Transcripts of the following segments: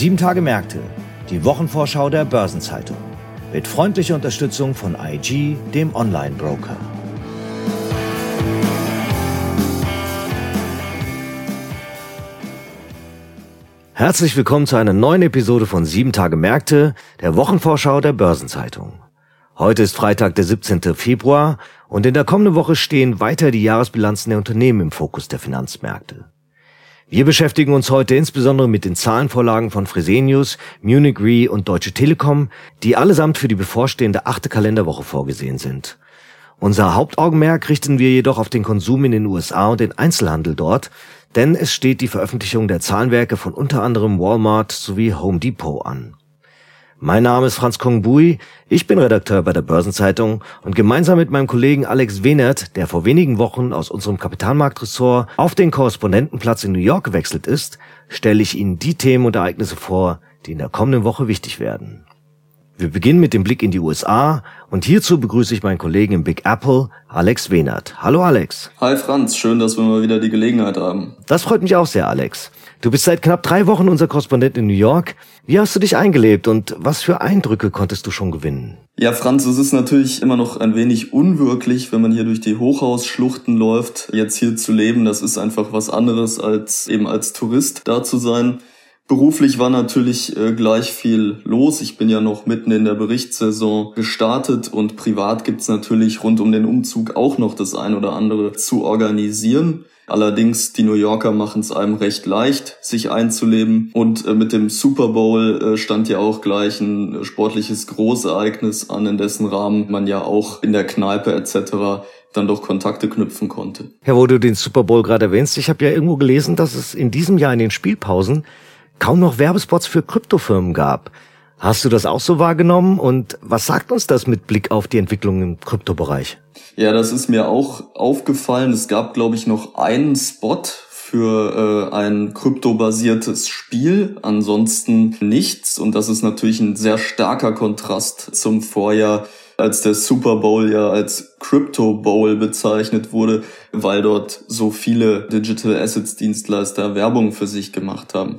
Sieben Tage Märkte, die Wochenvorschau der Börsenzeitung. Mit freundlicher Unterstützung von IG, dem Online-Broker. Herzlich willkommen zu einer neuen Episode von Sieben Tage Märkte, der Wochenvorschau der Börsenzeitung. Heute ist Freitag, der 17. Februar und in der kommenden Woche stehen weiter die Jahresbilanzen der Unternehmen im Fokus der Finanzmärkte. Wir beschäftigen uns heute insbesondere mit den Zahlenvorlagen von Fresenius, Munich Re und Deutsche Telekom, die allesamt für die bevorstehende achte Kalenderwoche vorgesehen sind. Unser Hauptaugenmerk richten wir jedoch auf den Konsum in den USA und den Einzelhandel dort, denn es steht die Veröffentlichung der Zahlenwerke von unter anderem Walmart sowie Home Depot an. Mein Name ist Franz Kongbui, ich bin Redakteur bei der Börsenzeitung und gemeinsam mit meinem Kollegen Alex Wenert, der vor wenigen Wochen aus unserem Kapitalmarktressort auf den Korrespondentenplatz in New York gewechselt ist, stelle ich Ihnen die Themen und Ereignisse vor, die in der kommenden Woche wichtig werden. Wir beginnen mit dem Blick in die USA und hierzu begrüße ich meinen Kollegen im Big Apple, Alex Wenert. Hallo Alex. Hi Franz, schön, dass wir mal wieder die Gelegenheit haben. Das freut mich auch sehr, Alex. Du bist seit knapp drei Wochen unser Korrespondent in New York. Wie hast du dich eingelebt und was für Eindrücke konntest du schon gewinnen? Ja, Franz, es ist natürlich immer noch ein wenig unwirklich, wenn man hier durch die Hochhausschluchten läuft. Jetzt hier zu leben, das ist einfach was anderes als eben als Tourist da zu sein. Beruflich war natürlich äh, gleich viel los. Ich bin ja noch mitten in der Berichtssaison gestartet und privat gibt's natürlich rund um den Umzug auch noch das ein oder andere zu organisieren. Allerdings, die New Yorker machen es einem recht leicht, sich einzuleben. Und äh, mit dem Super Bowl äh, stand ja auch gleich ein sportliches Großereignis an, in dessen Rahmen man ja auch in der Kneipe etc dann doch Kontakte knüpfen konnte. Ja, wo du den Super Bowl gerade erwähnst, ich habe ja irgendwo gelesen, dass es in diesem Jahr in den Spielpausen kaum noch Werbespots für Kryptofirmen gab. Hast du das auch so wahrgenommen und was sagt uns das mit Blick auf die Entwicklung im Kryptobereich? Ja, das ist mir auch aufgefallen. Es gab, glaube ich, noch einen Spot für äh, ein kryptobasiertes Spiel, ansonsten nichts. Und das ist natürlich ein sehr starker Kontrast zum Vorjahr, als der Super Bowl ja als Crypto Bowl bezeichnet wurde, weil dort so viele Digital Assets Dienstleister Werbung für sich gemacht haben.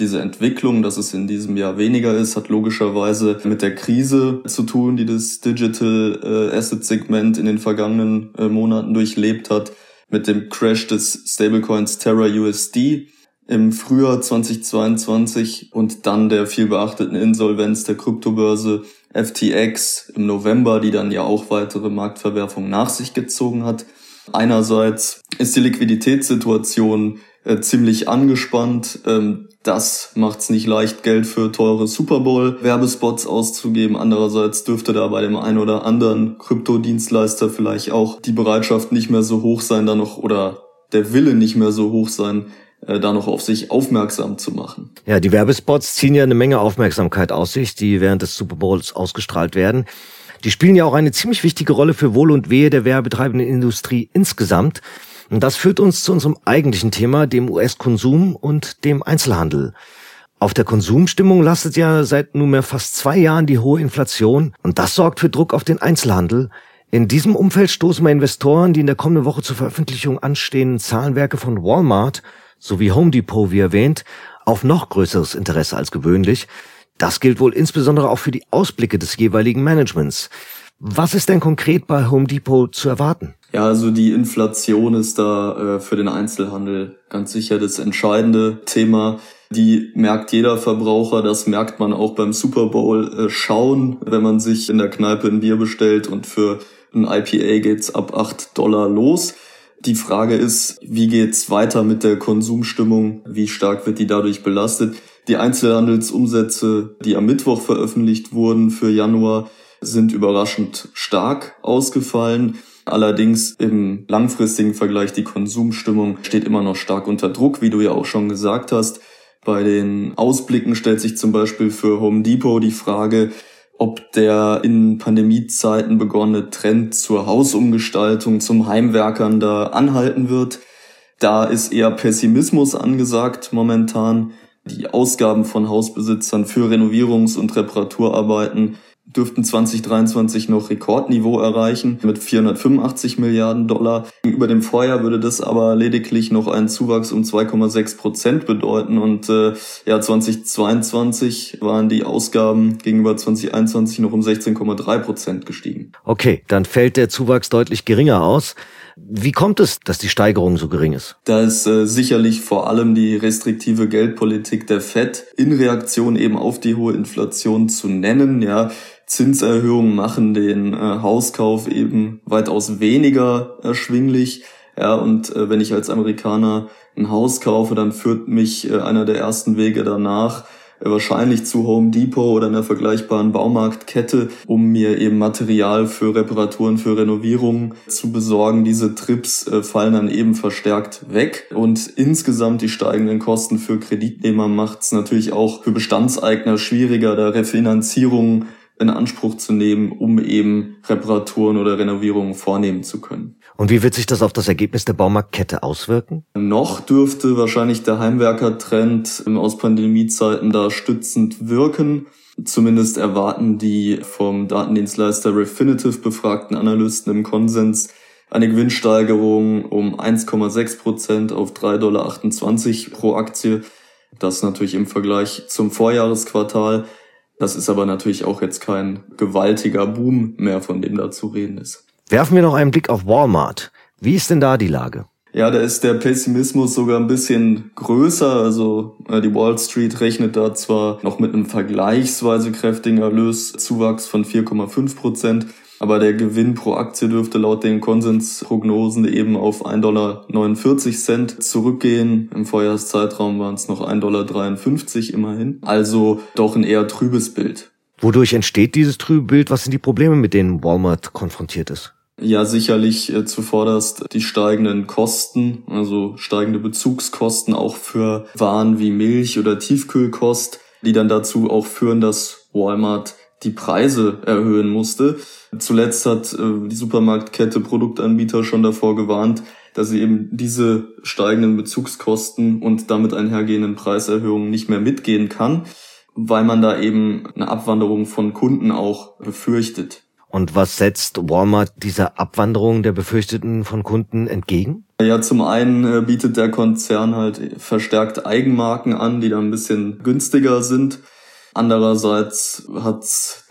Diese Entwicklung, dass es in diesem Jahr weniger ist, hat logischerweise mit der Krise zu tun, die das Digital äh, Asset Segment in den vergangenen äh, Monaten durchlebt hat, mit dem Crash des Stablecoins Terra USD im Frühjahr 2022 und dann der viel beachteten Insolvenz der Kryptobörse FTX im November, die dann ja auch weitere Marktverwerfungen nach sich gezogen hat. Einerseits ist die Liquiditätssituation äh, ziemlich angespannt. Ähm, das macht es nicht leicht, Geld für teure Super Bowl-Werbespots auszugeben. Andererseits dürfte da bei dem einen oder anderen Kryptodienstleister vielleicht auch die Bereitschaft nicht mehr so hoch sein, da noch oder der Wille nicht mehr so hoch sein, äh, da noch auf sich aufmerksam zu machen. Ja, die Werbespots ziehen ja eine Menge Aufmerksamkeit aus sich, die während des Super Bowls ausgestrahlt werden. Die spielen ja auch eine ziemlich wichtige Rolle für Wohl und Wehe der werbetreibenden Industrie insgesamt. Und das führt uns zu unserem eigentlichen Thema, dem US-Konsum und dem Einzelhandel. Auf der Konsumstimmung lastet ja seit nunmehr fast zwei Jahren die hohe Inflation und das sorgt für Druck auf den Einzelhandel. In diesem Umfeld stoßen wir Investoren, die in der kommenden Woche zur Veröffentlichung anstehenden Zahlenwerke von Walmart sowie Home Depot, wie erwähnt, auf noch größeres Interesse als gewöhnlich. Das gilt wohl insbesondere auch für die Ausblicke des jeweiligen Managements. Was ist denn konkret bei Home Depot zu erwarten? Ja, also die Inflation ist da äh, für den Einzelhandel ganz sicher das entscheidende Thema. Die merkt jeder Verbraucher, das merkt man auch beim Super Bowl äh, schauen, wenn man sich in der Kneipe ein Bier bestellt und für ein IPA geht's ab acht Dollar los. Die Frage ist, wie geht's weiter mit der Konsumstimmung? Wie stark wird die dadurch belastet? Die Einzelhandelsumsätze, die am Mittwoch veröffentlicht wurden für Januar, sind überraschend stark ausgefallen. Allerdings im langfristigen Vergleich die Konsumstimmung steht immer noch stark unter Druck, wie du ja auch schon gesagt hast. Bei den Ausblicken stellt sich zum Beispiel für Home Depot die Frage, ob der in Pandemiezeiten begonnene Trend zur Hausumgestaltung, zum Heimwerkern da anhalten wird. Da ist eher Pessimismus angesagt momentan. Die Ausgaben von Hausbesitzern für Renovierungs- und Reparaturarbeiten dürften 2023 noch Rekordniveau erreichen mit 485 Milliarden Dollar. Über dem Vorjahr würde das aber lediglich noch einen Zuwachs um 2,6 Prozent bedeuten und äh, ja 2022 waren die Ausgaben gegenüber 2021 noch um 16,3 Prozent gestiegen. Okay, dann fällt der Zuwachs deutlich geringer aus. Wie kommt es, dass die Steigerung so gering ist? Da ist äh, sicherlich vor allem die restriktive Geldpolitik der Fed in Reaktion eben auf die hohe Inflation zu nennen. Ja, Zinserhöhungen machen den äh, Hauskauf eben weitaus weniger erschwinglich. Ja, und äh, wenn ich als Amerikaner ein Haus kaufe, dann führt mich äh, einer der ersten Wege danach wahrscheinlich zu Home Depot oder einer vergleichbaren Baumarktkette, um mir eben Material für Reparaturen, für Renovierungen zu besorgen. Diese Trips äh, fallen dann eben verstärkt weg und insgesamt die steigenden Kosten für Kreditnehmer macht es natürlich auch für Bestandseigner schwieriger, da Refinanzierungen in Anspruch zu nehmen, um eben Reparaturen oder Renovierungen vornehmen zu können. Und wie wird sich das auf das Ergebnis der Baumarktkette auswirken? Noch dürfte wahrscheinlich der Heimwerkertrend aus Pandemiezeiten da stützend wirken. Zumindest erwarten die vom Datendienstleister Refinitiv befragten Analysten im Konsens eine Gewinnsteigerung um 1,6 Prozent auf 3,28 Dollar pro Aktie. Das natürlich im Vergleich zum Vorjahresquartal. Das ist aber natürlich auch jetzt kein gewaltiger Boom mehr, von dem da zu reden ist. Werfen wir noch einen Blick auf Walmart. Wie ist denn da die Lage? Ja, da ist der Pessimismus sogar ein bisschen größer. Also äh, die Wall Street rechnet da zwar noch mit einem vergleichsweise kräftigen Erlöszuwachs von 4,5 Prozent, aber der Gewinn pro Aktie dürfte laut den Konsensprognosen eben auf 1,49 Dollar zurückgehen. Im Vorjahreszeitraum waren es noch 1,53 Dollar immerhin. Also doch ein eher trübes Bild. Wodurch entsteht dieses trübe Bild? Was sind die Probleme, mit denen Walmart konfrontiert ist? Ja, sicherlich äh, zuvorderst die steigenden Kosten, also steigende Bezugskosten auch für Waren wie Milch oder Tiefkühlkost, die dann dazu auch führen, dass Walmart die Preise erhöhen musste. Zuletzt hat äh, die Supermarktkette Produktanbieter schon davor gewarnt, dass sie eben diese steigenden Bezugskosten und damit einhergehenden Preiserhöhungen nicht mehr mitgehen kann, weil man da eben eine Abwanderung von Kunden auch befürchtet. Und was setzt Walmart dieser Abwanderung der Befürchteten von Kunden entgegen? Ja, zum einen äh, bietet der Konzern halt verstärkt Eigenmarken an, die dann ein bisschen günstiger sind. Andererseits hat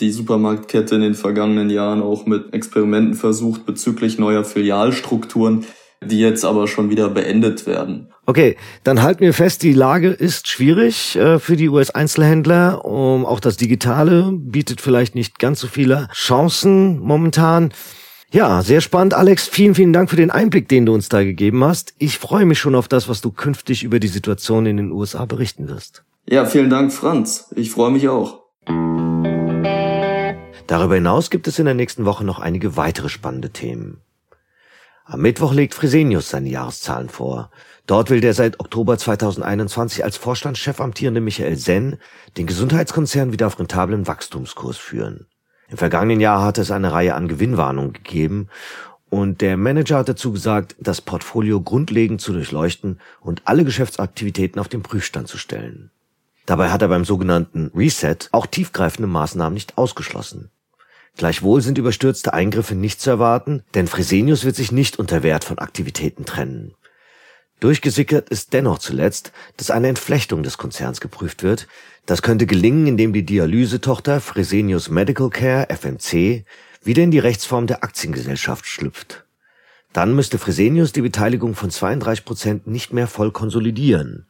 die Supermarktkette in den vergangenen Jahren auch mit Experimenten versucht bezüglich neuer Filialstrukturen, die jetzt aber schon wieder beendet werden. Okay, dann halten wir fest, die Lage ist schwierig äh, für die US-Einzelhändler. Um, auch das Digitale bietet vielleicht nicht ganz so viele Chancen momentan. Ja, sehr spannend, Alex. Vielen, vielen Dank für den Einblick, den du uns da gegeben hast. Ich freue mich schon auf das, was du künftig über die Situation in den USA berichten wirst. Ja, vielen Dank, Franz. Ich freue mich auch. Darüber hinaus gibt es in der nächsten Woche noch einige weitere spannende Themen. Am Mittwoch legt Fresenius seine Jahreszahlen vor. Dort will der seit Oktober 2021 als Vorstandschef amtierende Michael Senn den Gesundheitskonzern wieder auf rentablen Wachstumskurs führen. Im vergangenen Jahr hatte es eine Reihe an Gewinnwarnungen gegeben und der Manager hat dazu gesagt, das Portfolio grundlegend zu durchleuchten und alle Geschäftsaktivitäten auf den Prüfstand zu stellen. Dabei hat er beim sogenannten Reset auch tiefgreifende Maßnahmen nicht ausgeschlossen. Gleichwohl sind überstürzte Eingriffe nicht zu erwarten, denn Fresenius wird sich nicht unter Wert von Aktivitäten trennen. Durchgesickert ist dennoch zuletzt, dass eine Entflechtung des Konzerns geprüft wird. Das könnte gelingen, indem die Dialysetochter Fresenius Medical Care FMC wieder in die Rechtsform der Aktiengesellschaft schlüpft. Dann müsste Fresenius die Beteiligung von 32 Prozent nicht mehr voll konsolidieren.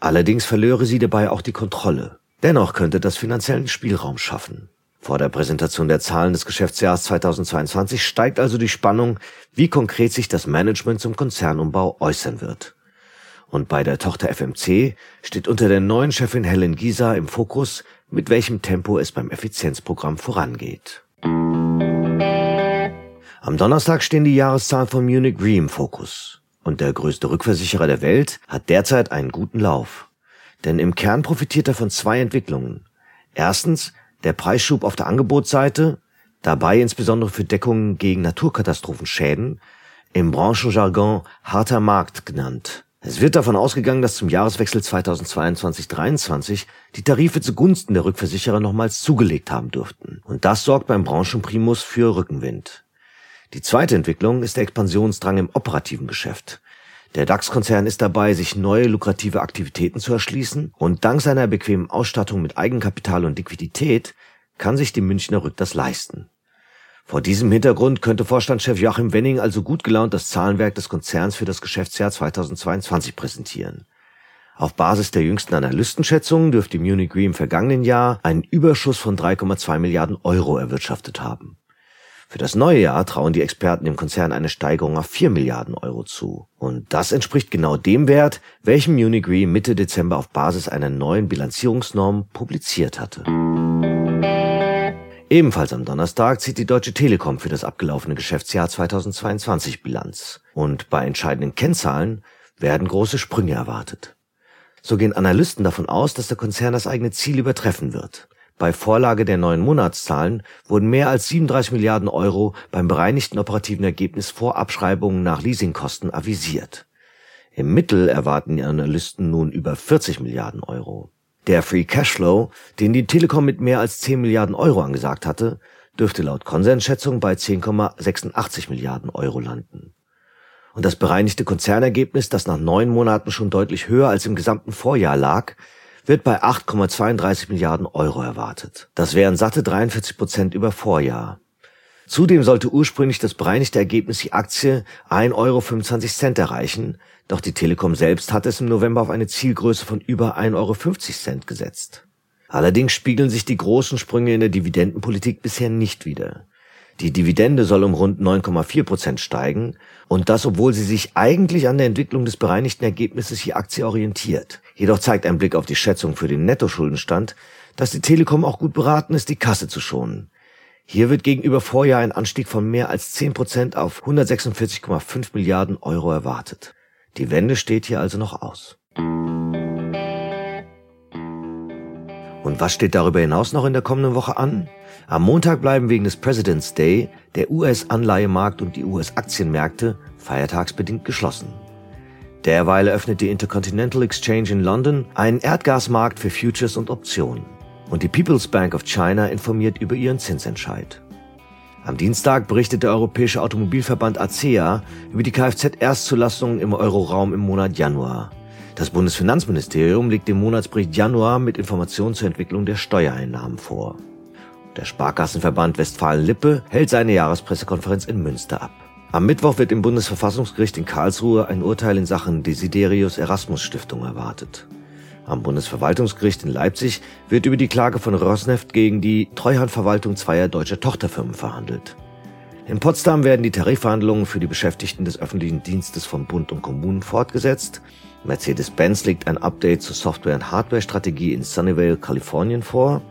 Allerdings verlöre sie dabei auch die Kontrolle. Dennoch könnte das finanziellen Spielraum schaffen. Vor der Präsentation der Zahlen des Geschäftsjahres 2022 steigt also die Spannung, wie konkret sich das Management zum Konzernumbau äußern wird. Und bei der Tochter FMC steht unter der neuen Chefin Helen Gieser im Fokus, mit welchem Tempo es beim Effizienzprogramm vorangeht. Am Donnerstag stehen die Jahreszahlen von Munich Re im Fokus. Und der größte Rückversicherer der Welt hat derzeit einen guten Lauf. Denn im Kern profitiert er von zwei Entwicklungen. Erstens der Preisschub auf der Angebotsseite, dabei insbesondere für Deckungen gegen Naturkatastrophenschäden, im Branchenjargon harter Markt genannt. Es wird davon ausgegangen, dass zum Jahreswechsel 2022-23 die Tarife zugunsten der Rückversicherer nochmals zugelegt haben dürften. Und das sorgt beim Branchenprimus für Rückenwind. Die zweite Entwicklung ist der Expansionsdrang im operativen Geschäft. Der DAX-Konzern ist dabei, sich neue lukrative Aktivitäten zu erschließen und dank seiner bequemen Ausstattung mit Eigenkapital und Liquidität kann sich die Münchner Rück das leisten. Vor diesem Hintergrund könnte Vorstandschef Joachim Wenning also gut gelaunt das Zahlenwerk des Konzerns für das Geschäftsjahr 2022 präsentieren. Auf Basis der jüngsten Analystenschätzungen dürfte Munich Re im vergangenen Jahr einen Überschuss von 3,2 Milliarden Euro erwirtschaftet haben. Für das neue Jahr trauen die Experten dem Konzern eine Steigerung auf 4 Milliarden Euro zu. Und das entspricht genau dem Wert, welchen Munich Re Mitte Dezember auf Basis einer neuen Bilanzierungsnorm publiziert hatte. Ebenfalls am Donnerstag zieht die Deutsche Telekom für das abgelaufene Geschäftsjahr 2022 Bilanz. Und bei entscheidenden Kennzahlen werden große Sprünge erwartet. So gehen Analysten davon aus, dass der Konzern das eigene Ziel übertreffen wird. Bei Vorlage der neuen Monatszahlen wurden mehr als 37 Milliarden Euro beim bereinigten operativen Ergebnis vor Abschreibungen nach Leasingkosten avisiert. Im Mittel erwarten die Analysten nun über 40 Milliarden Euro. Der Free Cashflow, den die Telekom mit mehr als 10 Milliarden Euro angesagt hatte, dürfte laut Konsensschätzung bei 10,86 Milliarden Euro landen. Und das bereinigte Konzernergebnis, das nach neun Monaten schon deutlich höher als im gesamten Vorjahr lag, wird bei 8,32 Milliarden Euro erwartet. Das wären satte 43 Prozent über Vorjahr. Zudem sollte ursprünglich das bereinigte Ergebnis die Aktie 1,25 Euro erreichen, doch die Telekom selbst hat es im November auf eine Zielgröße von über 1,50 Euro gesetzt. Allerdings spiegeln sich die großen Sprünge in der Dividendenpolitik bisher nicht wider. Die Dividende soll um rund 9,4 Prozent steigen und das, obwohl sie sich eigentlich an der Entwicklung des bereinigten Ergebnisses je Aktie orientiert. Jedoch zeigt ein Blick auf die Schätzung für den Nettoschuldenstand, dass die Telekom auch gut beraten ist, die Kasse zu schonen. Hier wird gegenüber Vorjahr ein Anstieg von mehr als 10 Prozent auf 146,5 Milliarden Euro erwartet. Die Wende steht hier also noch aus. Und was steht darüber hinaus noch in der kommenden Woche an? Am Montag bleiben wegen des President's Day der US-Anleihemarkt und die US-Aktienmärkte feiertagsbedingt geschlossen. Derweil eröffnet die Intercontinental Exchange in London einen Erdgasmarkt für Futures und Optionen. Und die People's Bank of China informiert über ihren Zinsentscheid. Am Dienstag berichtet der Europäische Automobilverband ACEA über die Kfz-Erstzulassungen im Euroraum im Monat Januar. Das Bundesfinanzministerium legt den Monatsbericht Januar mit Informationen zur Entwicklung der Steuereinnahmen vor. Der Sparkassenverband Westfalen-Lippe hält seine Jahrespressekonferenz in Münster ab. Am Mittwoch wird im Bundesverfassungsgericht in Karlsruhe ein Urteil in Sachen Desiderius Erasmus Stiftung erwartet. Am Bundesverwaltungsgericht in Leipzig wird über die Klage von Rosneft gegen die Treuhandverwaltung zweier deutscher Tochterfirmen verhandelt. In Potsdam werden die Tarifverhandlungen für die Beschäftigten des öffentlichen Dienstes von Bund und Kommunen fortgesetzt. Mercedes-Benz legt ein Update zur Software- und Hardware-Strategie in Sunnyvale, Kalifornien vor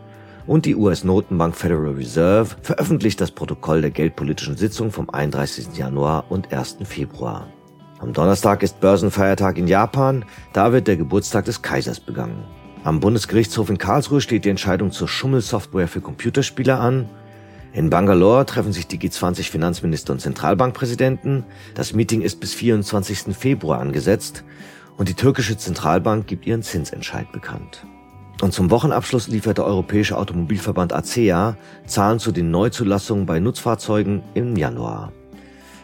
und die US-Notenbank Federal Reserve veröffentlicht das Protokoll der geldpolitischen Sitzung vom 31. Januar und 1. Februar. Am Donnerstag ist Börsenfeiertag in Japan, da wird der Geburtstag des Kaisers begangen. Am Bundesgerichtshof in Karlsruhe steht die Entscheidung zur Schummelsoftware für Computerspieler an. In Bangalore treffen sich die G20-Finanzminister und Zentralbankpräsidenten. Das Meeting ist bis 24. Februar angesetzt und die türkische Zentralbank gibt ihren Zinsentscheid bekannt. Und zum Wochenabschluss liefert der Europäische Automobilverband ACEA Zahlen zu den Neuzulassungen bei Nutzfahrzeugen im Januar.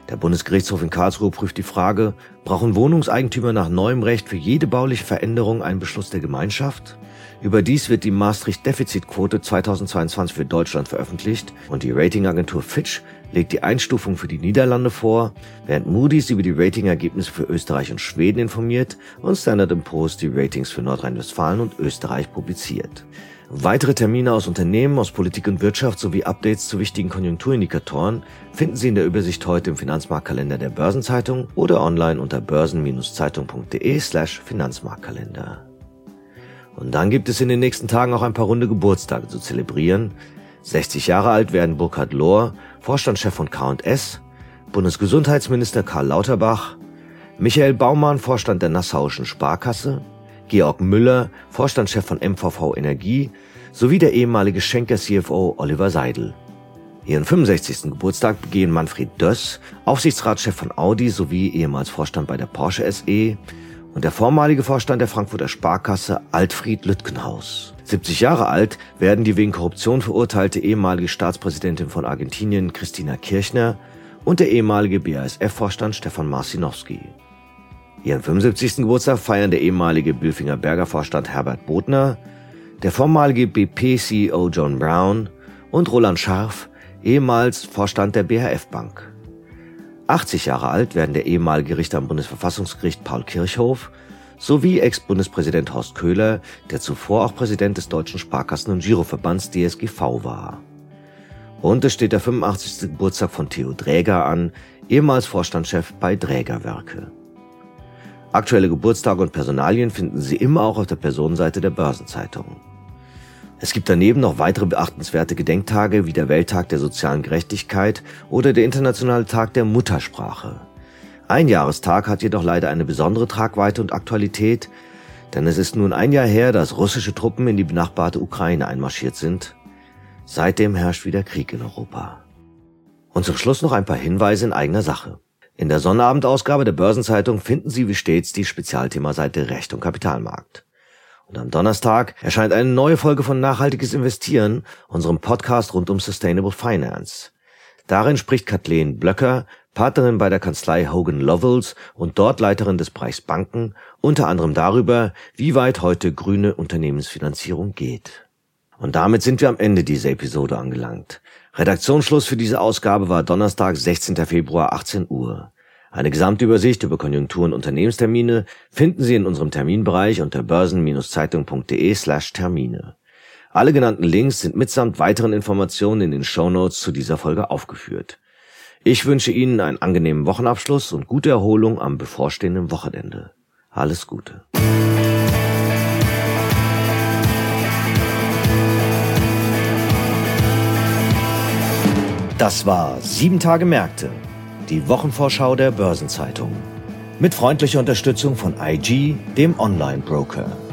Der Bundesgerichtshof in Karlsruhe prüft die Frage, brauchen Wohnungseigentümer nach neuem Recht für jede bauliche Veränderung einen Beschluss der Gemeinschaft? Überdies wird die Maastricht-Defizitquote 2022 für Deutschland veröffentlicht und die Ratingagentur Fitch legt die Einstufung für die Niederlande vor, während Moody's über die Ratingergebnisse für Österreich und Schweden informiert und Standard Poor's die Ratings für Nordrhein-Westfalen und Österreich publiziert. Weitere Termine aus Unternehmen, aus Politik und Wirtschaft sowie Updates zu wichtigen Konjunkturindikatoren finden Sie in der Übersicht heute im Finanzmarktkalender der Börsenzeitung oder online unter börsen-zeitung.de slash Finanzmarktkalender. Und dann gibt es in den nächsten Tagen auch ein paar runde Geburtstage zu zelebrieren. 60 Jahre alt werden Burkhard Lohr, Vorstandschef von K&S, Bundesgesundheitsminister Karl Lauterbach, Michael Baumann, Vorstand der Nassauischen Sparkasse, Georg Müller, Vorstandschef von MVV Energie, sowie der ehemalige Schenker CFO Oliver Seidel. Ihren 65. Geburtstag begehen Manfred Döss, Aufsichtsratschef von Audi sowie ehemals Vorstand bei der Porsche SE und der vormalige Vorstand der Frankfurter Sparkasse Altfried Lütgenhaus. 70 Jahre alt werden die wegen Korruption verurteilte ehemalige Staatspräsidentin von Argentinien Christina Kirchner und der ehemalige BASF-Vorstand Stefan Marcinowski. Ihren 75. Geburtstag feiern der ehemalige Billfinger Berger Vorstand Herbert Bodner, der vormalige BP-CEO John Brown und Roland Scharf, ehemals Vorstand der BHF Bank. 80 Jahre alt werden der ehemalige Richter am Bundesverfassungsgericht Paul Kirchhoff sowie Ex-Bundespräsident Horst Köhler, der zuvor auch Präsident des Deutschen Sparkassen- und Giroverbands DSGV war. Und es steht der 85. Geburtstag von Theo Dräger an, ehemals Vorstandschef bei Drägerwerke. Aktuelle Geburtstage und Personalien finden Sie immer auch auf der Personenseite der Börsenzeitung. Es gibt daneben noch weitere beachtenswerte Gedenktage wie der Welttag der sozialen Gerechtigkeit oder der Internationale Tag der Muttersprache. Ein Jahrestag hat jedoch leider eine besondere Tragweite und Aktualität, denn es ist nun ein Jahr her, dass russische Truppen in die benachbarte Ukraine einmarschiert sind. Seitdem herrscht wieder Krieg in Europa. Und zum Schluss noch ein paar Hinweise in eigener Sache. In der Sonnabendausgabe der Börsenzeitung finden Sie wie stets die Spezialthemaseite Recht und Kapitalmarkt. Und am Donnerstag erscheint eine neue Folge von Nachhaltiges Investieren, unserem Podcast rund um Sustainable Finance. Darin spricht Kathleen Blöcker, Partnerin bei der Kanzlei Hogan Lovells und dort Leiterin des Bereichs Banken, unter anderem darüber, wie weit heute grüne Unternehmensfinanzierung geht. Und damit sind wir am Ende dieser Episode angelangt. Redaktionsschluss für diese Ausgabe war Donnerstag, 16. Februar, 18 Uhr. Eine Gesamtübersicht über Konjunktur- und Unternehmenstermine finden Sie in unserem Terminbereich unter börsen-zeitung.de slash Termine. Alle genannten Links sind mitsamt weiteren Informationen in den Shownotes zu dieser Folge aufgeführt. Ich wünsche Ihnen einen angenehmen Wochenabschluss und gute Erholung am bevorstehenden Wochenende. Alles Gute. Das war Sieben Tage Märkte die Wochenvorschau der Börsenzeitung. Mit freundlicher Unterstützung von IG, dem Online-Broker.